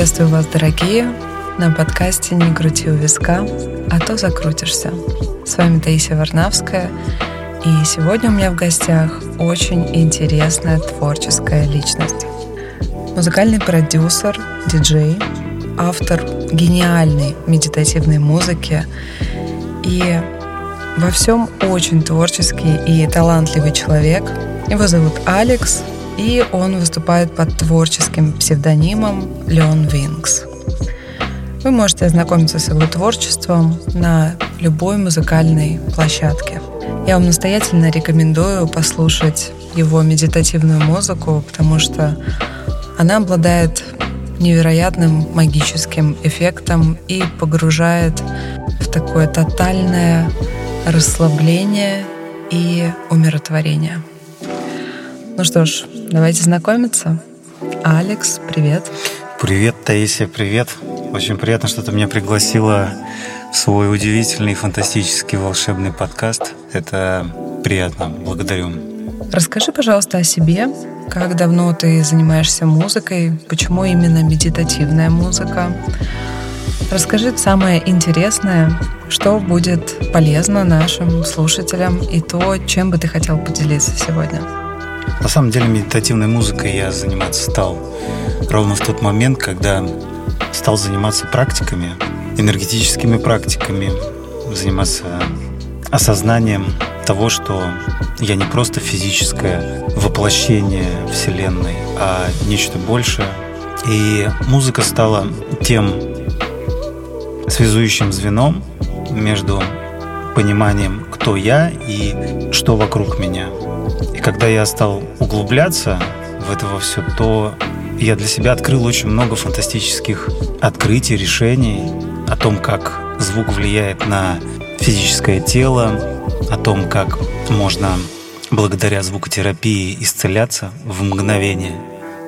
Приветствую вас, дорогие, на подкасте «Не крути у виска, а то закрутишься». С вами Таисия Варнавская, и сегодня у меня в гостях очень интересная творческая личность. Музыкальный продюсер, диджей, автор гениальной медитативной музыки и во всем очень творческий и талантливый человек. Его зовут Алекс, и он выступает под творческим псевдонимом Леон Винкс. Вы можете ознакомиться с его творчеством на любой музыкальной площадке. Я вам настоятельно рекомендую послушать его медитативную музыку, потому что она обладает невероятным магическим эффектом и погружает в такое тотальное расслабление и умиротворение. Ну что ж, давайте знакомиться. Алекс, привет. Привет, Таисия, привет. Очень приятно, что ты меня пригласила в свой удивительный, фантастический, волшебный подкаст. Это приятно. Благодарю. Расскажи, пожалуйста, о себе. Как давно ты занимаешься музыкой? Почему именно медитативная музыка? Расскажи самое интересное, что будет полезно нашим слушателям и то, чем бы ты хотел поделиться сегодня. На самом деле медитативной музыкой я заниматься стал ровно в тот момент, когда стал заниматься практиками, энергетическими практиками, заниматься осознанием того, что я не просто физическое воплощение Вселенной, а нечто большее. И музыка стала тем связующим звеном между пониманием, кто я и что вокруг меня. И когда я стал углубляться в это во все, то я для себя открыл очень много фантастических открытий, решений о том, как звук влияет на физическое тело, о том, как можно благодаря звукотерапии исцеляться в мгновение.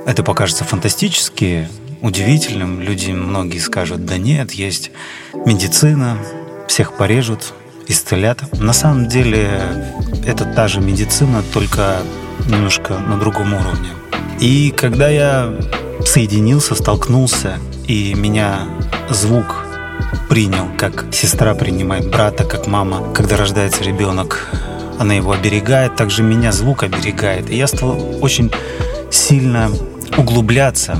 Это покажется фантастически, удивительным. Люди многие скажут, да нет, есть медицина, всех порежут, исцелят. На самом деле это та же медицина, только немножко на другом уровне. И когда я соединился, столкнулся, и меня звук принял, как сестра принимает брата, как мама, когда рождается ребенок, она его оберегает, также меня звук оберегает. И я стал очень сильно углубляться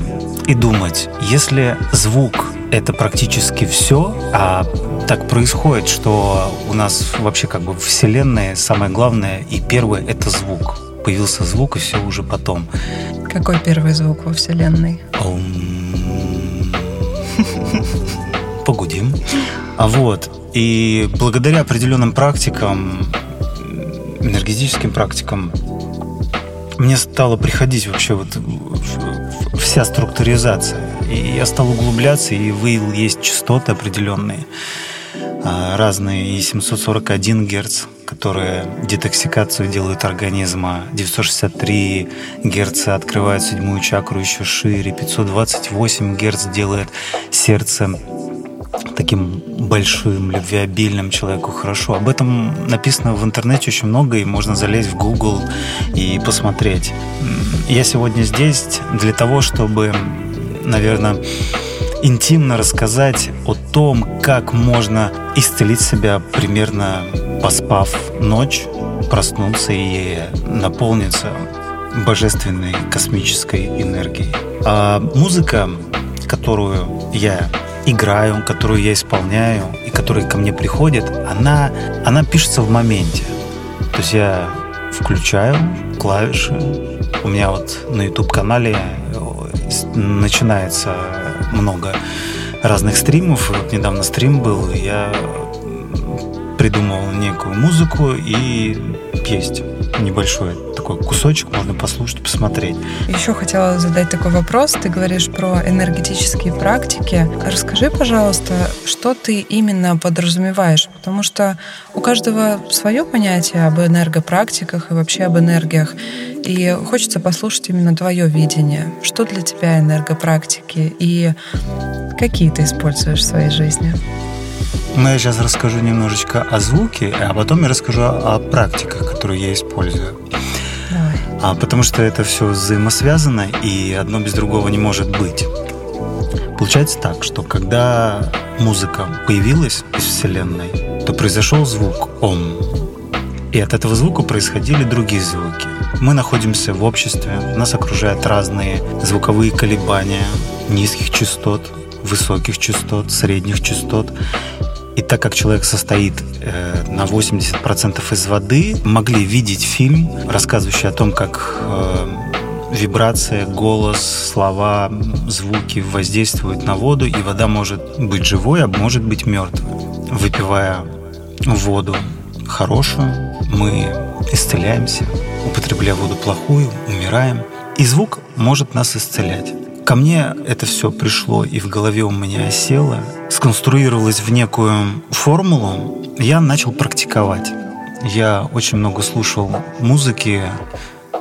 и думать, если звук это практически все, а так происходит, что у нас вообще как бы Вселенная самое главное и первое — это звук. Появился звук, и все уже потом. Какой первый звук во Вселенной? Погудим. А вот, и благодаря определенным практикам, энергетическим практикам, мне стало приходить вообще вот вся структуризация. И я стал углубляться и выявил, есть частоты определенные, а, разные, и 741 Гц, которые детоксикацию делают организма, 963 Гц открывает седьмую чакру еще шире, 528 Гц делает сердце таким большим, любвеобильным человеку хорошо. Об этом написано в интернете очень много, и можно залезть в Google и посмотреть. Я сегодня здесь для того, чтобы, наверное, интимно рассказать о том, как можно исцелить себя примерно поспав ночь, проснуться и наполниться божественной космической энергией. А музыка, которую я играю, которую я исполняю и которая ко мне приходит, она, она пишется в моменте. То есть я включаю клавиши. У меня вот на YouTube-канале начинается много разных стримов. Вот недавно стрим был, я придумал некую музыку и есть небольшой такой кусочек, можно послушать, посмотреть. Еще хотела задать такой вопрос. Ты говоришь про энергетические практики. Расскажи, пожалуйста, что ты именно подразумеваешь? Потому что у каждого свое понятие об энергопрактиках и вообще об энергиях. И хочется послушать именно твое видение. Что для тебя энергопрактики и какие ты используешь в своей жизни? Ну, я сейчас расскажу немножечко о звуке, а потом я расскажу о практиках, которые я использую. А, потому что это все взаимосвязано, и одно без другого не может быть. Получается так, что когда музыка появилась из Вселенной, то произошел звук «Ом». И от этого звука происходили другие звуки. Мы находимся в обществе, нас окружают разные звуковые колебания низких частот, высоких частот, средних частот. И так как человек состоит э, на 80% из воды, могли видеть фильм, рассказывающий о том, как э, вибрация, голос, слова, звуки воздействуют на воду, и вода может быть живой, а может быть мертвой. Выпивая воду хорошую, мы исцеляемся, употребляя воду плохую, умираем. И звук может нас исцелять. Ко мне это все пришло и в голове у меня осело, сконструировалось в некую формулу, я начал практиковать. Я очень много слушал музыки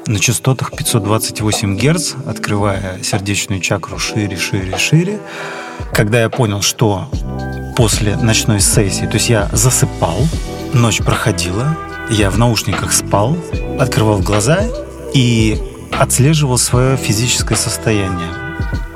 на частотах 528 Гц, открывая сердечную чакру шире, шире, шире. Когда я понял, что после ночной сессии, то есть я засыпал, ночь проходила, я в наушниках спал, открывал глаза и отслеживал свое физическое состояние.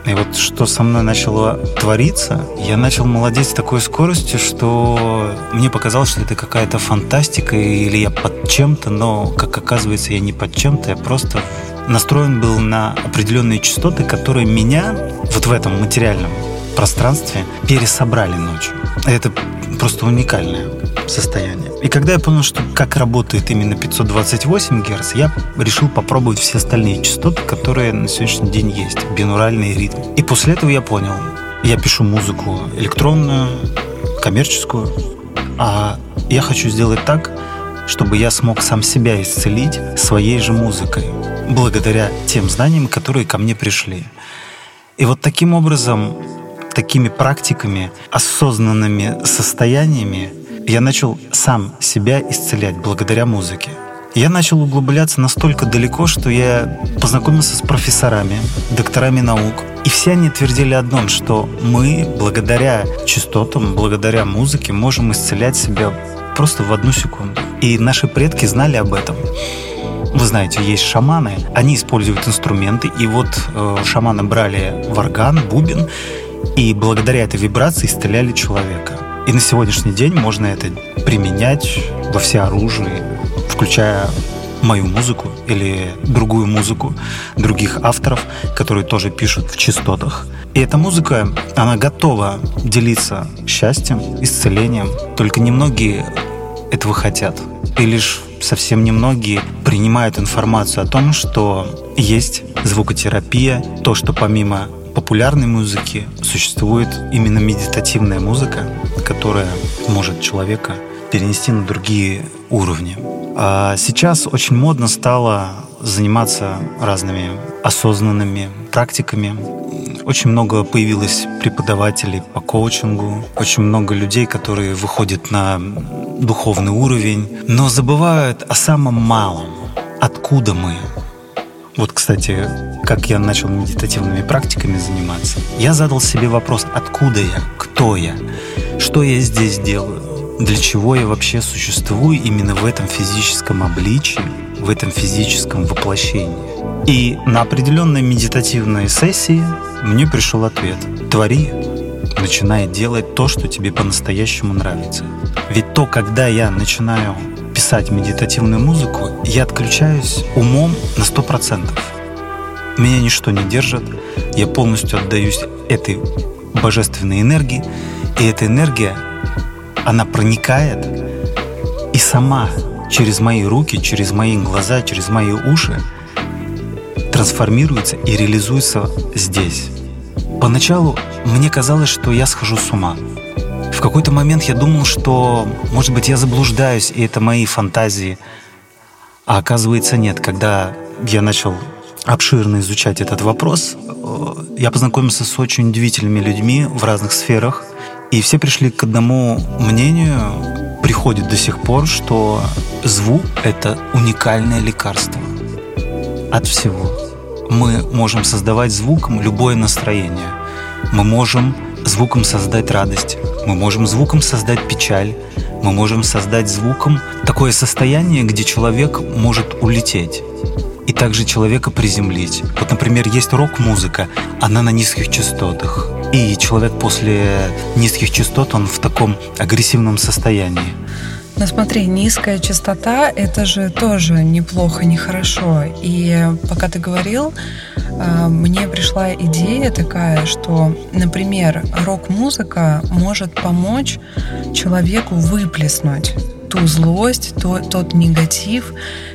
И вот что со мной начало твориться, я начал молодеть с такой скоростью, что мне показалось, что это какая-то фантастика или я под чем-то, но, как оказывается, я не под чем-то, я просто настроен был на определенные частоты, которые меня вот в этом материальном пространстве пересобрали ночью. Это просто уникальное состояние. И когда я понял, что как работает именно 528 Гц, я решил попробовать все остальные частоты, которые на сегодняшний день есть, бинуральный ритм. И после этого я понял, я пишу музыку электронную, коммерческую, а я хочу сделать так, чтобы я смог сам себя исцелить своей же музыкой, благодаря тем знаниям, которые ко мне пришли. И вот таким образом, такими практиками, осознанными состояниями я начал сам себя исцелять благодаря музыке. Я начал углубляться настолько далеко, что я познакомился с профессорами, докторами наук. И все они твердили одном, что мы благодаря частотам, благодаря музыке можем исцелять себя просто в одну секунду. И наши предки знали об этом. Вы знаете, есть шаманы, они используют инструменты, и вот э, шаманы брали варган, бубен, и благодаря этой вибрации исцеляли человека. И на сегодняшний день можно это применять во все оружие, включая мою музыку или другую музыку других авторов, которые тоже пишут в частотах. И эта музыка, она готова делиться счастьем, исцелением. Только немногие этого хотят. И лишь совсем немногие принимают информацию о том, что есть звукотерапия, то, что помимо популярной музыки существует именно медитативная музыка, которая может человека перенести на другие уровни. А сейчас очень модно стало заниматься разными осознанными практиками. Очень много появилось преподавателей по коучингу, очень много людей, которые выходят на духовный уровень, но забывают о самом малом. Откуда мы? Вот, кстати, как я начал медитативными практиками заниматься, я задал себе вопрос, откуда я, кто я, что я здесь делаю, для чего я вообще существую именно в этом физическом обличии, в этом физическом воплощении. И на определенной медитативной сессии мне пришел ответ. Твори, начинай делать то, что тебе по-настоящему нравится. Ведь то, когда я начинаю писать медитативную музыку, я отключаюсь умом на 100%. Меня ничто не держит, я полностью отдаюсь этой божественной энергии, и эта энергия, она проникает и сама через мои руки, через мои глаза, через мои уши трансформируется и реализуется здесь. Поначалу мне казалось, что я схожу с ума. В какой-то момент я думал, что, может быть, я заблуждаюсь, и это мои фантазии. А оказывается, нет. Когда я начал обширно изучать этот вопрос, э, я познакомился с очень удивительными людьми в разных сферах, и все пришли к одному мнению, приходит до сих пор, что звук — это уникальное лекарство от всего. Мы можем создавать звуком любое настроение. Мы можем звуком создать радость, мы можем звуком создать печаль, мы можем создать звуком такое состояние, где человек может улететь и также человека приземлить. Вот, например, есть рок-музыка, она на низких частотах. И человек после низких частот, он в таком агрессивном состоянии. Но смотри, низкая частота – это же тоже неплохо, нехорошо. И пока ты говорил, а, мне пришла идея такая, что, например, рок-музыка может помочь человеку выплеснуть ту злость, то, тот негатив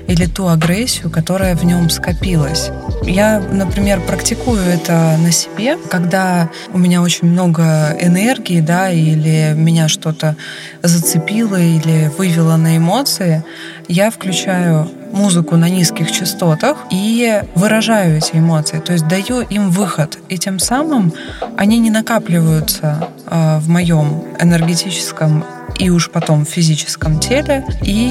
или ту агрессию, которая в нем скопилась. Я, например, практикую это на себе, когда у меня очень много энергии, да, или меня что-то зацепило или вывело на эмоции, я включаю музыку на низких частотах и выражаю эти эмоции, то есть даю им выход, и тем самым они не накапливаются э, в моем энергетическом и уж потом в физическом теле и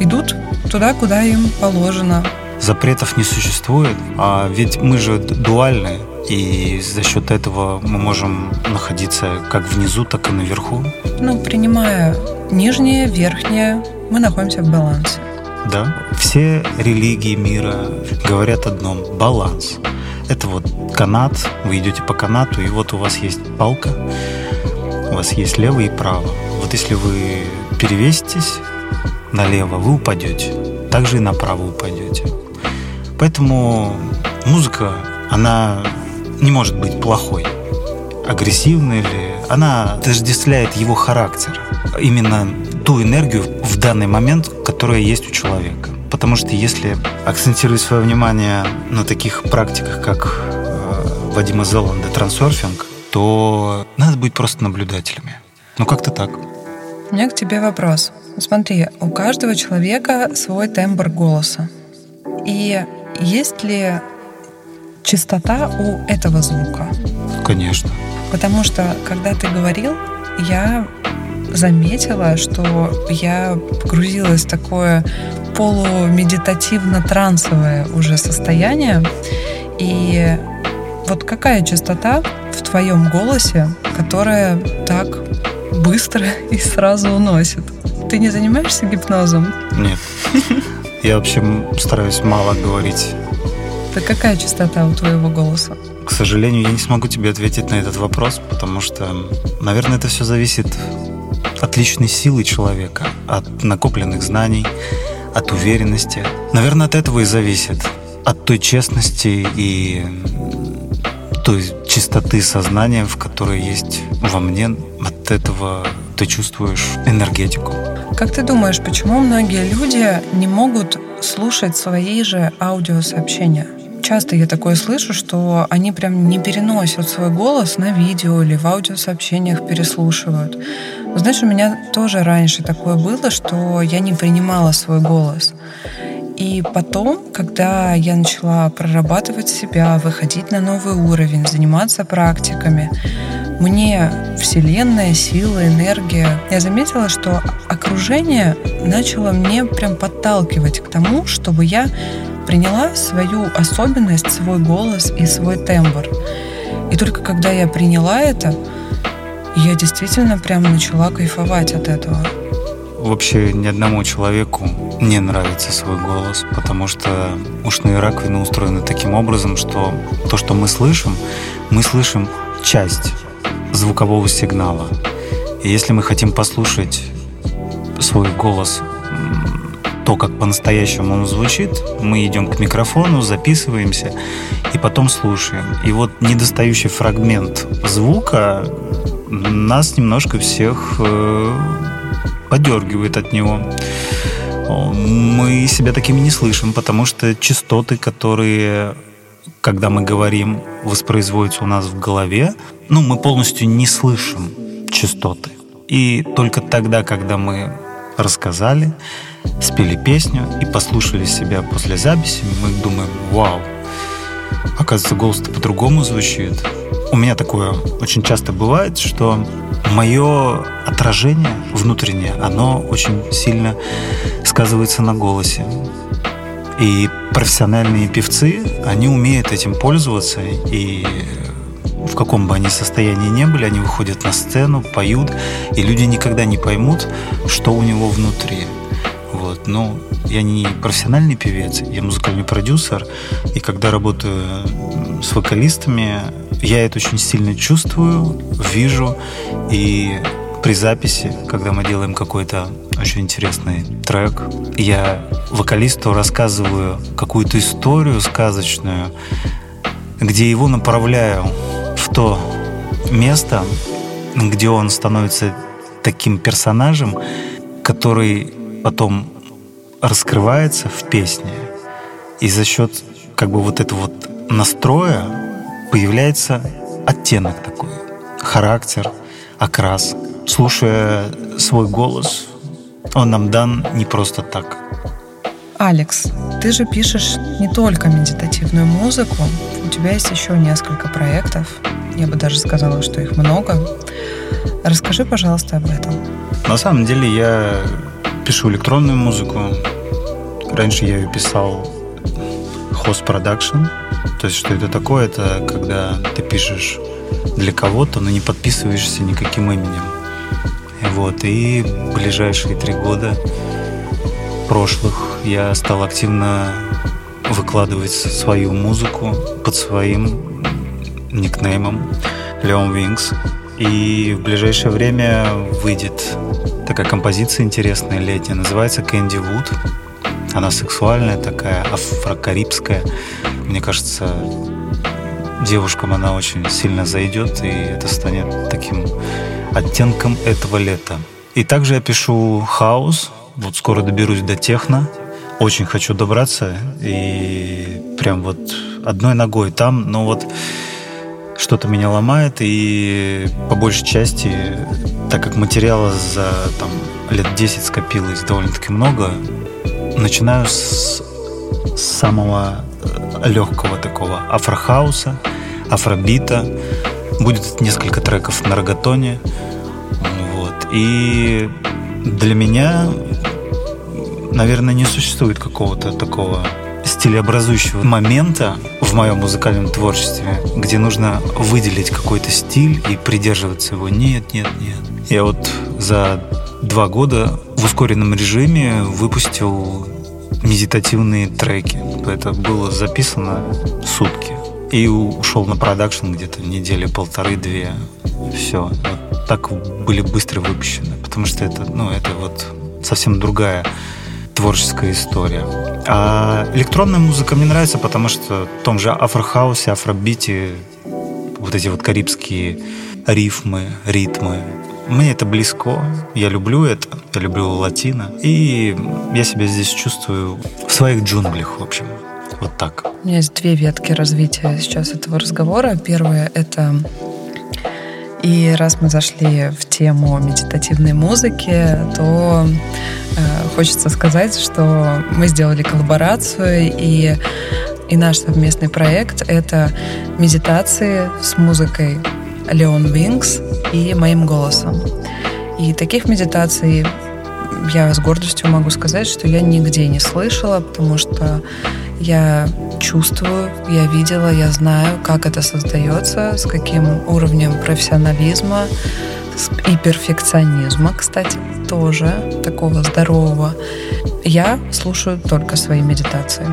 идут туда, куда им положено. Запретов не существует, а ведь мы же дуальны, и за счет этого мы можем находиться как внизу, так и наверху. Ну, принимая нижнее, верхнее, мы находимся в балансе. Да, все религии мира говорят одном – баланс. Это вот канат, вы идете по канату, и вот у вас есть палка, у вас есть лево и право. Если вы перевеситесь налево, вы упадете. Также и направо упадете. Поэтому музыка, она не может быть плохой, агрессивной или... Она отождествляет его характер. Именно ту энергию в данный момент, которая есть у человека. Потому что если акцентировать свое внимание на таких практиках, как э, Вадима Зеланда трансерфинг, то надо быть просто наблюдателями. Ну, как-то так. У меня к тебе вопрос. Смотри, у каждого человека свой тембр голоса. И есть ли частота у этого звука? Конечно. Потому что, когда ты говорил, я заметила, что я погрузилась в такое полумедитативно-трансовое уже состояние. И вот какая частота в твоем голосе, которая так быстро и сразу уносит? Ты не занимаешься гипнозом? Нет. Я вообще стараюсь мало говорить. Так какая частота у твоего голоса? К сожалению, я не смогу тебе ответить на этот вопрос, потому что, наверное, это все зависит от личной силы человека, от накопленных знаний, от уверенности. Наверное, от этого и зависит. От той честности и той чистоты сознания, в которой есть во мне, от этого ты чувствуешь энергетику. Как ты думаешь, почему многие люди не могут слушать свои же аудиосообщения? Часто я такое слышу, что они прям не переносят свой голос на видео или в аудиосообщениях переслушивают. Знаешь, у меня тоже раньше такое было, что я не принимала свой голос. И потом, когда я начала прорабатывать себя, выходить на новый уровень, заниматься практиками, мне Вселенная, сила, энергия, я заметила, что окружение начало мне прям подталкивать к тому, чтобы я приняла свою особенность, свой голос и свой тембр. И только когда я приняла это, я действительно прям начала кайфовать от этого. Вообще ни одному человеку не нравится свой голос, потому что ушные раковины устроены таким образом, что то, что мы слышим, мы слышим часть звукового сигнала. И если мы хотим послушать свой голос, то, как по-настоящему он звучит, мы идем к микрофону, записываемся и потом слушаем. И вот недостающий фрагмент звука нас немножко всех э, подергивает от него. Мы себя такими не слышим, потому что частоты, которые когда мы говорим, воспроизводятся у нас в голове, ну, мы полностью не слышим частоты. И только тогда, когда мы рассказали, спели песню и послушали себя после записи, мы думаем, вау, оказывается, голос-то по-другому звучит. У меня такое очень часто бывает, что мое отражение внутреннее, оно очень сильно сказывается на голосе. И профессиональные певцы, они умеют этим пользоваться, и в каком бы они состоянии не были, они выходят на сцену, поют, и люди никогда не поймут, что у него внутри. Вот. Но я не профессиональный певец, я музыкальный продюсер, и когда работаю с вокалистами, я это очень сильно чувствую, вижу, и при записи, когда мы делаем какой-то очень интересный трек, я вокалисту рассказываю какую-то историю сказочную, где его направляю в то место, где он становится таким персонажем, который потом раскрывается в песне. И за счет как бы вот этого вот настроя появляется оттенок такой, характер, окрас. Слушая свой голос, он нам дан не просто так. Алекс, ты же пишешь не только медитативную музыку, у тебя есть еще несколько проектов. Я бы даже сказала, что их много. Расскажи, пожалуйста, об этом. На самом деле я пишу электронную музыку. Раньше я ее писал production. То есть, что это такое? Это когда ты пишешь для кого-то, но не подписываешься никаким именем. Вот. И ближайшие три года прошлых я стал активно выкладывать свою музыку под своим никнеймом Leon Wings. И в ближайшее время выйдет такая композиция интересная летняя, называется Candy Wood. Она сексуальная такая, афрокарибская. Мне кажется, девушкам она очень сильно зайдет, и это станет таким оттенком этого лета. И также я пишу хаос. Вот скоро доберусь до техно. Очень хочу добраться. И прям вот одной ногой там. Но вот что-то меня ломает. И по большей части, так как материала за там, лет 10 скопилось довольно-таки много, начинаю с самого э, легкого такого афрохауса, афробита. Будет несколько треков на рогатоне. Вот. И для меня, наверное, не существует какого-то такого стилеобразующего момента в моем музыкальном творчестве, где нужно выделить какой-то стиль и придерживаться его. Нет, нет, нет. Я вот за два года в ускоренном режиме выпустил медитативные треки. Это было записано сутки. И ушел на продакшн где-то недели полторы-две. Все. Вот так были быстро выпущены. Потому что это, ну, это вот совсем другая творческая история. А электронная музыка мне нравится, потому что в том же афрохаусе, афробите, вот эти вот карибские рифмы, ритмы, мне это близко, я люблю это, я люблю латино, и я себя здесь чувствую в своих джунглях, в общем. Вот так. У меня есть две ветки развития сейчас этого разговора. Первое — это и раз мы зашли в тему медитативной музыки, то э, хочется сказать, что мы сделали коллаборацию, и, и наш совместный проект — это медитации с музыкой Leon Wings и моим голосом. И таких медитаций я с гордостью могу сказать, что я нигде не слышала, потому что я чувствую, я видела, я знаю, как это создается, с каким уровнем профессионализма и перфекционизма, кстати, тоже такого здорового. Я слушаю только свои медитации.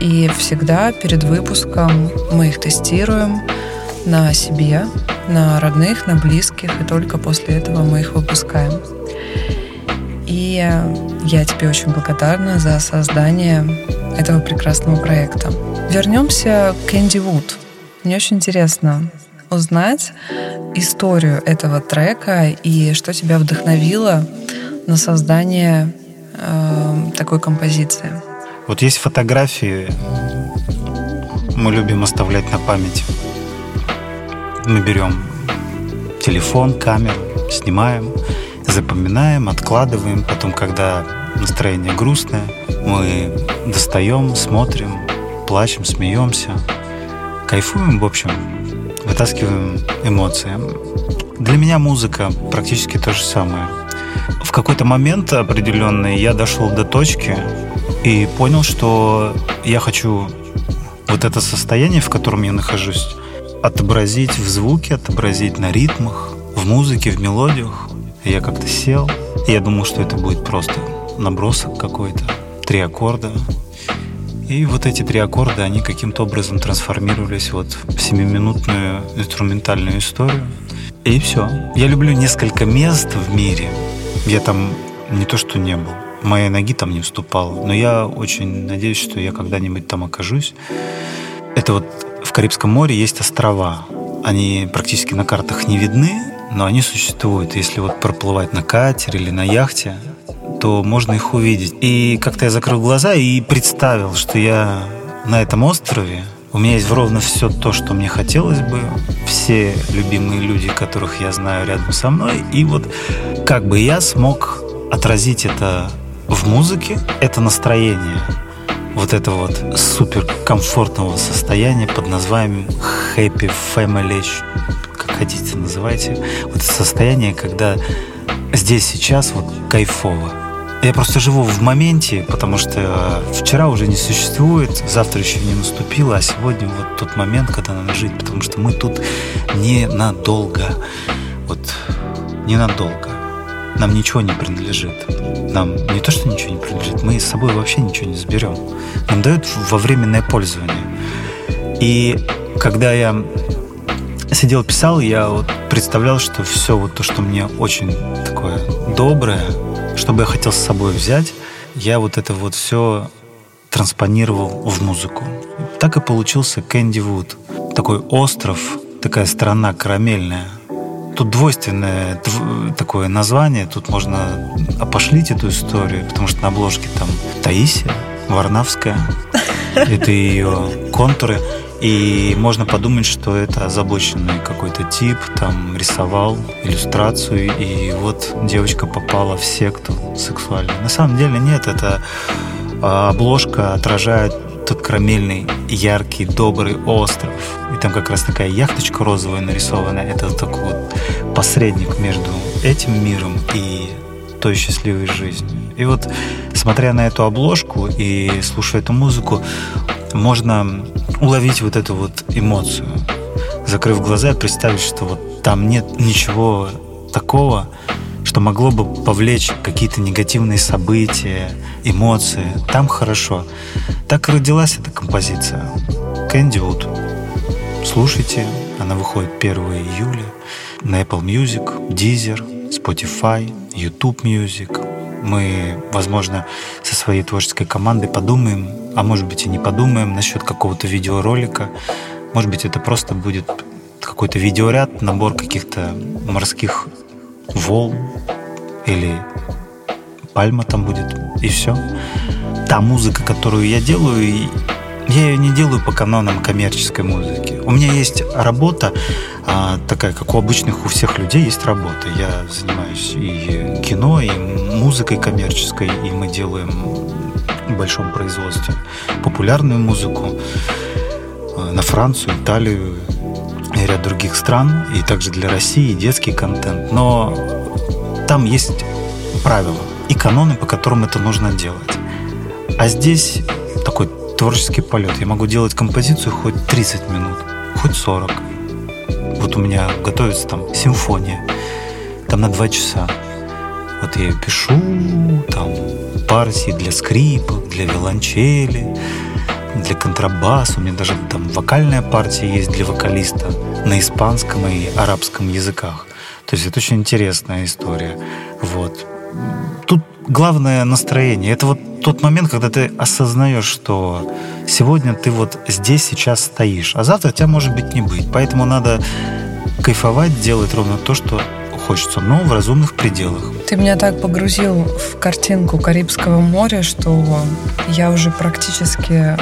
И всегда перед выпуском мы их тестируем, на себе, на родных, на близких, и только после этого мы их выпускаем. И я тебе очень благодарна за создание этого прекрасного проекта. Вернемся к Энди Вуд. Мне очень интересно узнать историю этого трека и что тебя вдохновило на создание э, такой композиции. Вот есть фотографии, мы любим оставлять на память мы берем телефон, камеру, снимаем, запоминаем, откладываем. Потом, когда настроение грустное, мы достаем, смотрим, плачем, смеемся, кайфуем, в общем, вытаскиваем эмоции. Для меня музыка практически то же самое. В какой-то момент определенный я дошел до точки и понял, что я хочу вот это состояние, в котором я нахожусь, отобразить в звуке, отобразить на ритмах, в музыке, в мелодиях. Я как-то сел, и я думал, что это будет просто набросок какой-то, три аккорда. И вот эти три аккорда, они каким-то образом трансформировались вот в семиминутную инструментальную историю. И все. Я люблю несколько мест в мире. Я там не то что не был, моей ноги там не вступало. Но я очень надеюсь, что я когда-нибудь там окажусь. Это вот Карибском море есть острова. Они практически на картах не видны, но они существуют. Если вот проплывать на катере или на яхте, то можно их увидеть. И как-то я закрыл глаза и представил, что я на этом острове, у меня есть ровно все то, что мне хотелось бы, все любимые люди, которых я знаю рядом со мной, и вот как бы я смог отразить это в музыке, это настроение, вот это вот супер комфортного состояния под названием happy family, как хотите называйте, вот состояние, когда здесь сейчас вот кайфово. Я просто живу в моменте, потому что вчера уже не существует, завтра еще не наступило, а сегодня вот тот момент, когда надо жить, потому что мы тут ненадолго. Вот ненадолго. Нам ничего не принадлежит. Нам не то, что ничего не принадлежит, мы с собой вообще ничего не заберем. Нам дают во временное пользование. И когда я сидел, писал, я вот представлял, что все вот то, что мне очень такое доброе, что бы я хотел с собой взять, я вот это вот все транспонировал в музыку. Так и получился Кэнди Вуд. Такой остров, такая страна карамельная. Тут двойственное такое название, тут можно опошлить эту историю, потому что на обложке там Таисия Варнавская. Это ее контуры. И можно подумать, что это озабоченный какой-то тип, там рисовал иллюстрацию, и вот девочка попала в секту сексуальную. На самом деле нет, это а, обложка отражает тот карамельный, яркий, добрый остров. Там как раз такая яхточка розовая нарисована. Это такой вот посредник между этим миром и той счастливой жизнью. И вот, смотря на эту обложку и слушая эту музыку, можно уловить вот эту вот эмоцию, закрыв глаза представить, что вот там нет ничего такого, что могло бы повлечь какие-то негативные события, эмоции. Там хорошо. Так родилась эта композиция. Кэнди Вуд. Слушайте, она выходит 1 июля на Apple Music, Deezer, Spotify, YouTube Music. Мы, возможно, со своей творческой командой подумаем а может быть и не подумаем насчет какого-то видеоролика. Может быть, это просто будет какой-то видеоряд, набор каких-то морских волн или пальма там будет, и все. Та музыка, которую я делаю, я ее не делаю по канонам коммерческой музыки. У меня есть работа, а, такая, как у обычных, у всех людей есть работа. Я занимаюсь и кино, и музыкой коммерческой, и мы делаем большом производстве. Популярную музыку э, на Францию, Италию и ряд других стран, и также для России детский контент. Но там есть правила и каноны, по которым это нужно делать. А здесь такой творческий полет. Я могу делать композицию хоть 30 минут, хоть 40. Вот у меня готовится там симфония, там на 2 часа. Вот я ее пишу, там партии для скрипок, для виолончели, для контрабаса. У меня даже там вокальная партия есть для вокалиста на испанском и арабском языках. То есть это очень интересная история. Вот. Тут главное настроение. Это вот тот момент, когда ты осознаешь, что сегодня ты вот здесь сейчас стоишь, а завтра тебя может быть не быть. Поэтому надо кайфовать, делать ровно то, что хочется, но в разумных пределах. Ты меня так погрузил в картинку Карибского моря, что я уже практически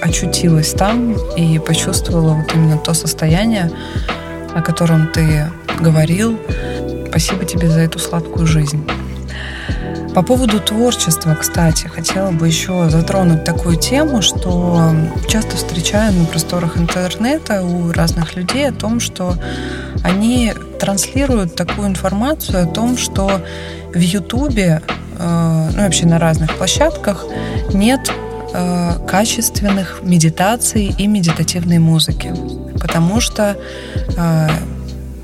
очутилась там и почувствовала вот именно то состояние, о котором ты говорил. Спасибо тебе за эту сладкую жизнь. По поводу творчества, кстати, хотела бы еще затронуть такую тему, что часто встречаю на просторах интернета у разных людей о том, что они транслируют такую информацию о том, что в Ютубе, э, ну вообще на разных площадках нет э, качественных медитаций и медитативной музыки, потому что э,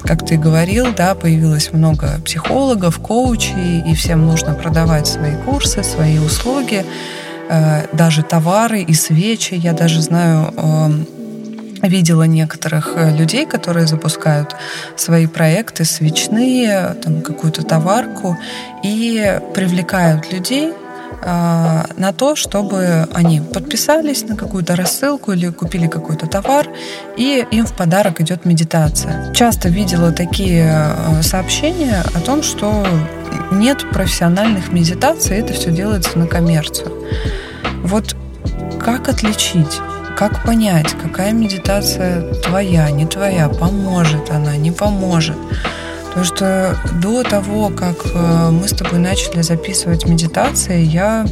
как ты говорил, да, появилось много психологов, коучей, и всем нужно продавать свои курсы, свои услуги. э, даже товары и свечи. Я даже знаю, эм, видела некоторых э, людей, которые запускают свои проекты свечные, там какую-то товарку и привлекают людей на то, чтобы они подписались на какую-то рассылку или купили какой-то товар, и им в подарок идет медитация. Часто видела такие э, сообщения о том, что нет профессиональных медитаций, это все делается на коммерцию. Вот как отличить? Как понять, какая медитация твоя, не твоя, поможет она, не поможет? Потому что до того, как э, мы с тобой начали записывать медитации, я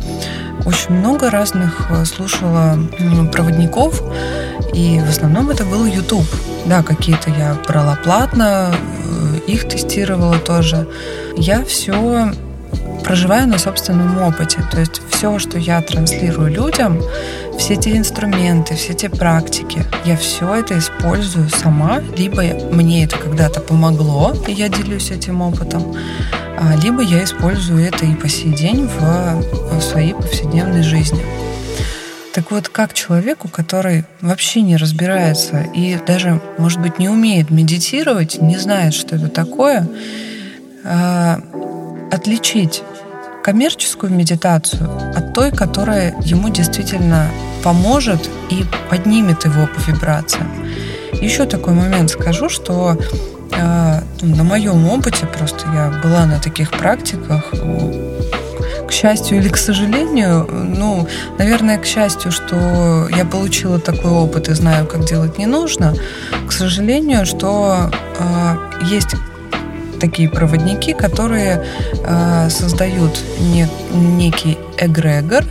очень много разных э, слушала проводников, и в основном это был YouTube. Да, какие-то я брала платно, э, их тестировала тоже. Я все проживаю на собственном опыте. То есть все, что я транслирую людям, все те инструменты, все те практики, я все это использую сама, либо мне это когда-то помогло, и я делюсь этим опытом, а, либо я использую это и по сей день в, в своей повседневной жизни. Так вот, как человеку, который вообще не разбирается и даже, может быть, не умеет медитировать, не знает, что это такое, а, отличить коммерческую медитацию от той, которая ему действительно поможет и поднимет его по вибрациям. Еще такой момент скажу, что э, на моем опыте просто я была на таких практиках, к счастью или к сожалению, ну, наверное, к счастью, что я получила такой опыт и знаю, как делать не нужно, к сожалению, что э, есть такие проводники, которые э, создают не, некий эгрегор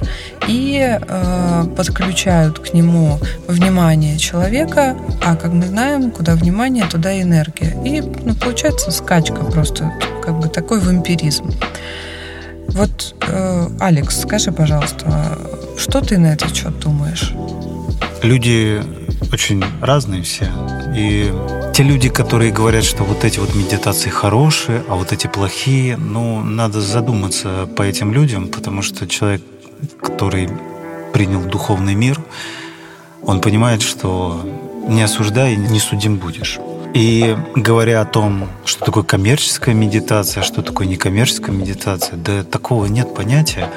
и э, подключают к нему внимание человека, а как мы знаем, куда внимание, туда и энергия. И ну, получается скачка просто, как бы такой вампиризм. Вот, э, Алекс, скажи, пожалуйста, что ты на этот счет думаешь? Люди очень разные все. И те люди, которые говорят, что вот эти вот медитации хорошие, а вот эти плохие, ну, надо задуматься по этим людям, потому что человек, который принял духовный мир, он понимает, что не осуждай, не судим будешь. И говоря о том, что такое коммерческая медитация, что такое некоммерческая медитация, да такого нет понятия.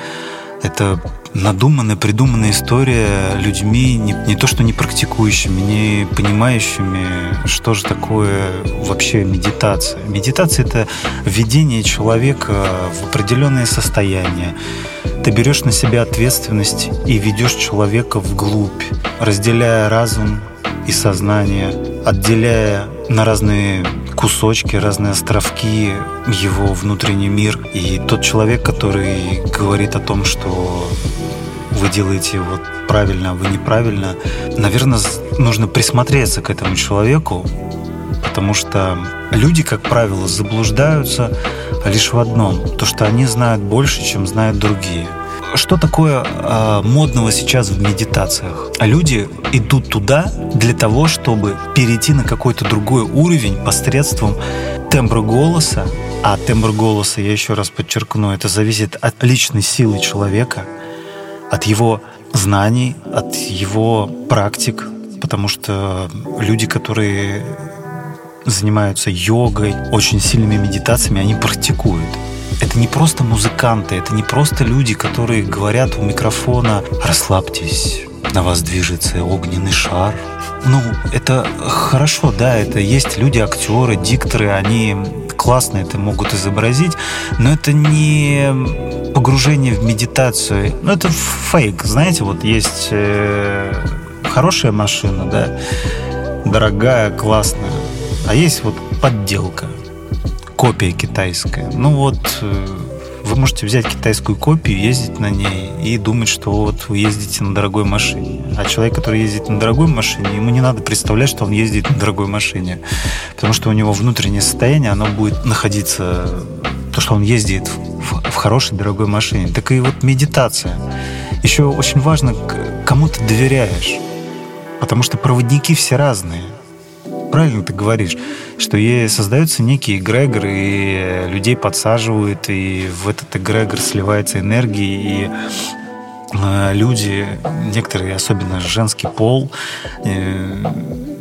Это надуманная, придуманная история людьми не, не то что не практикующими, не понимающими, что же такое вообще медитация. Медитация — это введение человека в определенное состояние. Ты берешь на себя ответственность и ведешь человека вглубь, разделяя разум и сознание, отделяя на разные кусочки, разные островки его внутренний мир. И тот человек, который говорит о том, что вы делаете вот правильно, а вы неправильно, наверное, нужно присмотреться к этому человеку, потому что люди, как правило, заблуждаются лишь в одном, то, что они знают больше, чем знают другие. Что такое э, модного сейчас в медитациях? Люди идут туда для того, чтобы перейти на какой-то другой уровень посредством тембра голоса. А тембр голоса, я еще раз подчеркну, это зависит от личной силы человека – от его знаний, от его практик, потому что люди, которые занимаются йогой, очень сильными медитациями, они практикуют. Это не просто музыканты, это не просто люди, которые говорят у микрофона «расслабьтесь, на вас движется огненный шар». Ну, это хорошо, да, это есть люди, актеры, дикторы, они классно это могут изобразить, но это не погружение в медитацию. Ну, это фейк, знаете, вот есть э, хорошая машина, да, дорогая, классная, а есть вот подделка, копия китайская. Ну вот э, вы можете взять китайскую копию, ездить на ней и думать, что вот вы ездите на дорогой машине. А человек, который ездит на дорогой машине, ему не надо представлять, что он ездит на дорогой машине. Потому что у него внутреннее состояние, оно будет находиться, то, что он ездит в, в хорошей дорогой машине. Так и вот медитация. Еще очень важно, кому ты доверяешь. Потому что проводники все разные. Правильно ты говоришь, что создаются некие эгрегоры, и людей подсаживают, и в этот эгрегор сливается энергия, и э, люди, некоторые, особенно женский пол, э,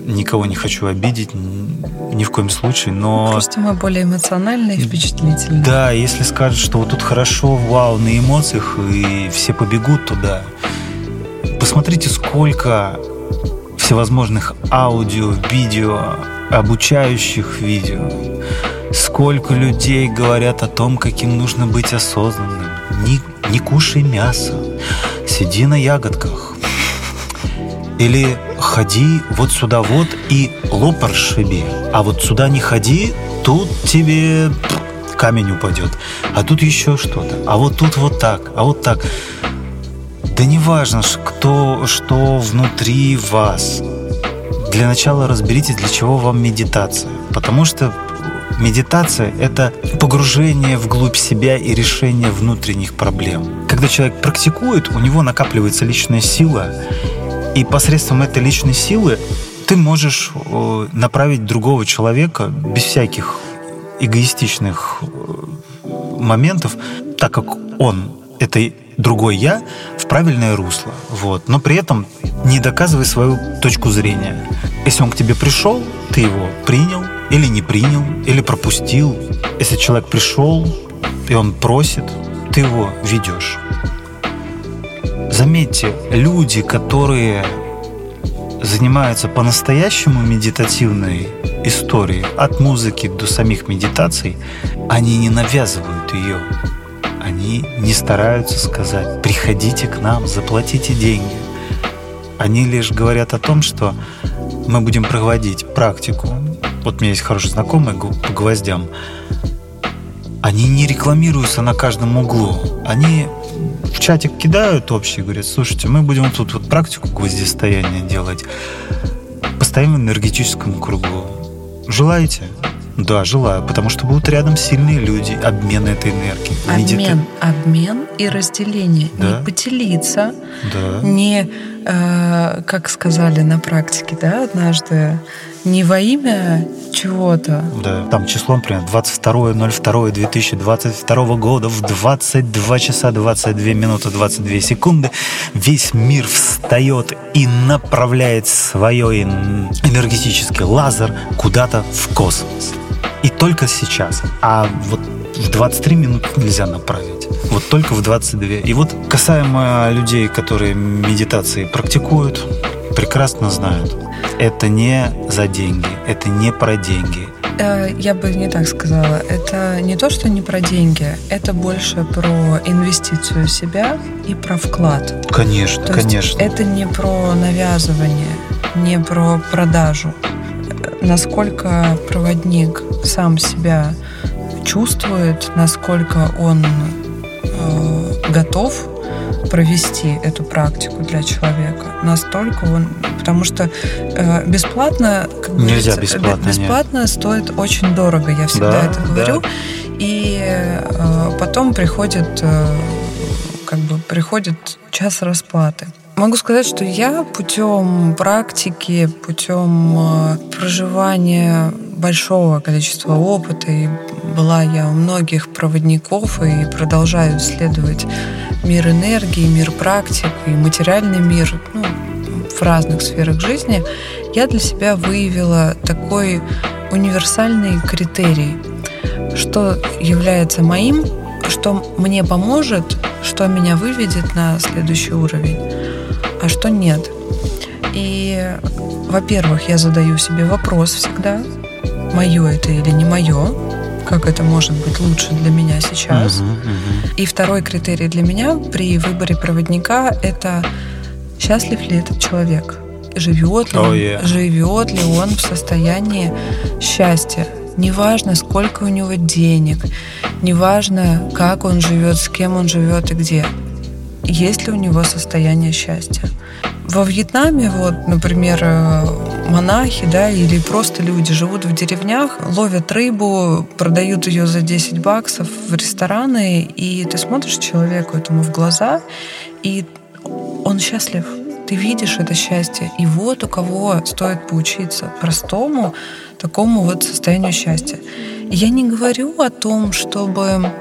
никого не хочу обидеть ни в коем случае, но... Просто мы более эмоциональные и впечатлительные. Да, если скажут, что вот тут хорошо, вау, на эмоциях, и все побегут туда. Посмотрите, сколько всевозможных аудио, видео, обучающих видео. Сколько людей говорят о том, каким нужно быть осознанным. Не, не кушай мясо, сиди на ягодках. Или ходи вот сюда вот и лоб расшиби. А вот сюда не ходи, тут тебе камень упадет. А тут еще что-то. А вот тут вот так, а вот так. Да не важно, кто, что внутри вас. Для начала разберитесь, для чего вам медитация. Потому что медитация — это погружение вглубь себя и решение внутренних проблем. Когда человек практикует, у него накапливается личная сила, и посредством этой личной силы ты можешь э, направить другого человека без всяких эгоистичных э, моментов, так как он — это другой я в правильное русло. Вот. Но при этом не доказывай свою точку зрения. Если он к тебе пришел, ты его принял или не принял, или пропустил. Если человек пришел, и он просит, ты его ведешь. Заметьте, люди, которые занимаются по-настоящему медитативной историей, от музыки до самих медитаций, они не навязывают ее они не стараются сказать «приходите к нам, заплатите деньги». Они лишь говорят о том, что мы будем проводить практику. Вот у меня есть хороший знакомый по гвоздям. Они не рекламируются на каждом углу. Они в чатик кидают общий, говорят, слушайте, мы будем тут вот практику гвоздистояния делать. Постоим в энергетическом кругу. Желаете? Да, желаю, потому что будут рядом сильные люди, обмен этой энергией. Обмен, Медита... обмен и разделение. Да. Не поделиться, да. не, э, как сказали на практике, да, однажды, не во имя чего-то. Да, там число, например, 22.02.2022 года в 22 часа 22 минуты 22 секунды весь мир встает и направляет свой энергетический лазер куда-то в космос. И только сейчас. А вот в 23 минуты нельзя направить. Вот только в 22. И вот касаемо людей, которые медитации практикуют, прекрасно знают, это не за деньги, это не про деньги. Э, я бы не так сказала. Это не то, что не про деньги, это больше про инвестицию в себя и про вклад. Конечно, то конечно. это не про навязывание, не про продажу. Насколько проводник сам себя чувствует, насколько он э, готов провести эту практику для человека. Настолько он... Потому что э, бесплатно... Как Нельзя бесплатно. Бесплатно нет. стоит очень дорого, я всегда да, это говорю. Да. И э, потом приходит, э, как бы приходит час расплаты. Могу сказать, что я путем практики, путем э, проживания большого количества опыта, и была я у многих проводников и продолжаю исследовать мир энергии, мир практик и материальный мир ну, в разных сферах жизни, я для себя выявила такой универсальный критерий, что является моим, что мне поможет, что меня выведет на следующий уровень, а что нет. И, во-первых, я задаю себе вопрос всегда, мое это или не мое, как это может быть лучше для меня сейчас. Uh-huh, uh-huh. И второй критерий для меня при выборе проводника это счастлив ли этот человек, живет ли, oh, yeah. живет ли он в состоянии счастья. Неважно, сколько у него денег, неважно, как он живет, с кем он живет и где. Есть ли у него состояние счастья. Во Вьетнаме, вот, например, э, монахи, да, или просто люди живут в деревнях, ловят рыбу, продают ее за 10 баксов в рестораны, и ты смотришь человеку этому в глаза, и он счастлив. Ты видишь это счастье. И вот у кого стоит поучиться простому такому вот состоянию счастья. Я не говорю о том, чтобы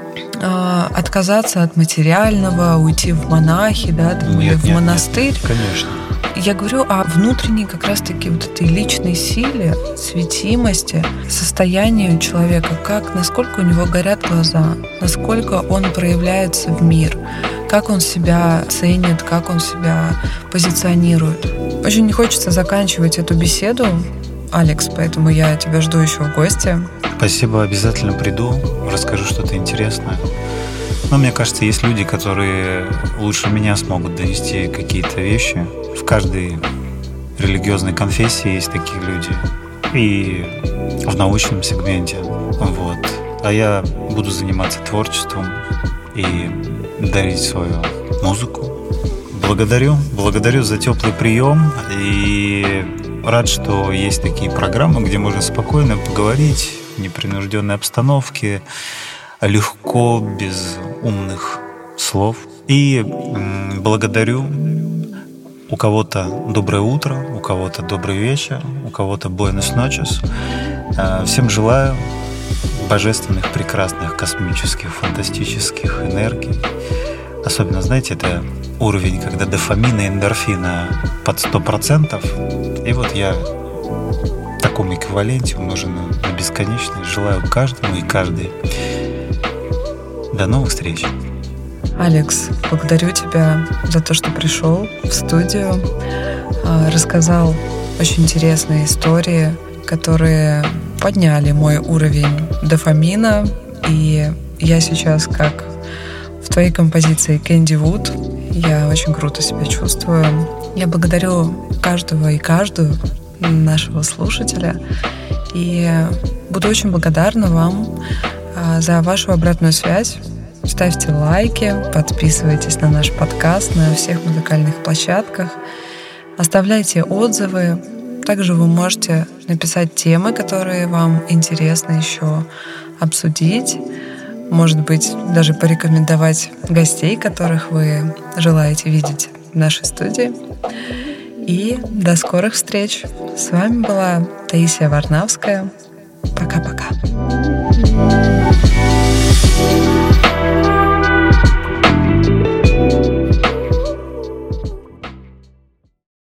э, отказаться от материального, уйти в монахи, да, там, Нет, или в нет, монастырь. нет, конечно. Я говорю о внутренней как раз-таки вот этой личной силе, светимости, состоянию человека, как, насколько у него горят глаза, насколько он проявляется в мир, как он себя ценит, как он себя позиционирует. Очень не хочется заканчивать эту беседу, Алекс, поэтому я тебя жду еще в гости. Спасибо, обязательно приду, расскажу что-то интересное. Но мне кажется, есть люди, которые лучше меня смогут донести какие-то вещи. В каждой религиозной конфессии есть такие люди. И в научном сегменте. Вот. А я буду заниматься творчеством и дарить свою музыку. Благодарю, благодарю за теплый прием и рад, что есть такие программы, где можно спокойно поговорить в непринужденной обстановке, легко, без умных слов. И благодарю у кого-то доброе утро, у кого-то добрый вечер, у кого-то buenos noches. Э, всем желаю божественных, прекрасных, космических, фантастических энергий. Особенно, знаете, это уровень, когда дофамина и эндорфина под 100%. И вот я в таком эквиваленте умноженном на бесконечность желаю каждому и каждой до новых встреч. Алекс, благодарю тебя за то, что пришел в студию, а, рассказал очень интересные истории, которые подняли мой уровень дофамина. И я сейчас, как твоей композиции Candy Wood, я очень круто себя чувствую. Я благодарю каждого и каждую нашего слушателя. И буду очень благодарна вам а, за вашу обратную связь. Ставьте лайки, подписывайтесь на наш подкаст на всех музыкальных площадках, оставляйте отзывы. Также вы можете написать темы, которые вам интересно еще обсудить может быть, даже порекомендовать гостей, которых вы желаете видеть в нашей студии. И до скорых встреч. С вами была Таисия Варнавская. Пока-пока. thank you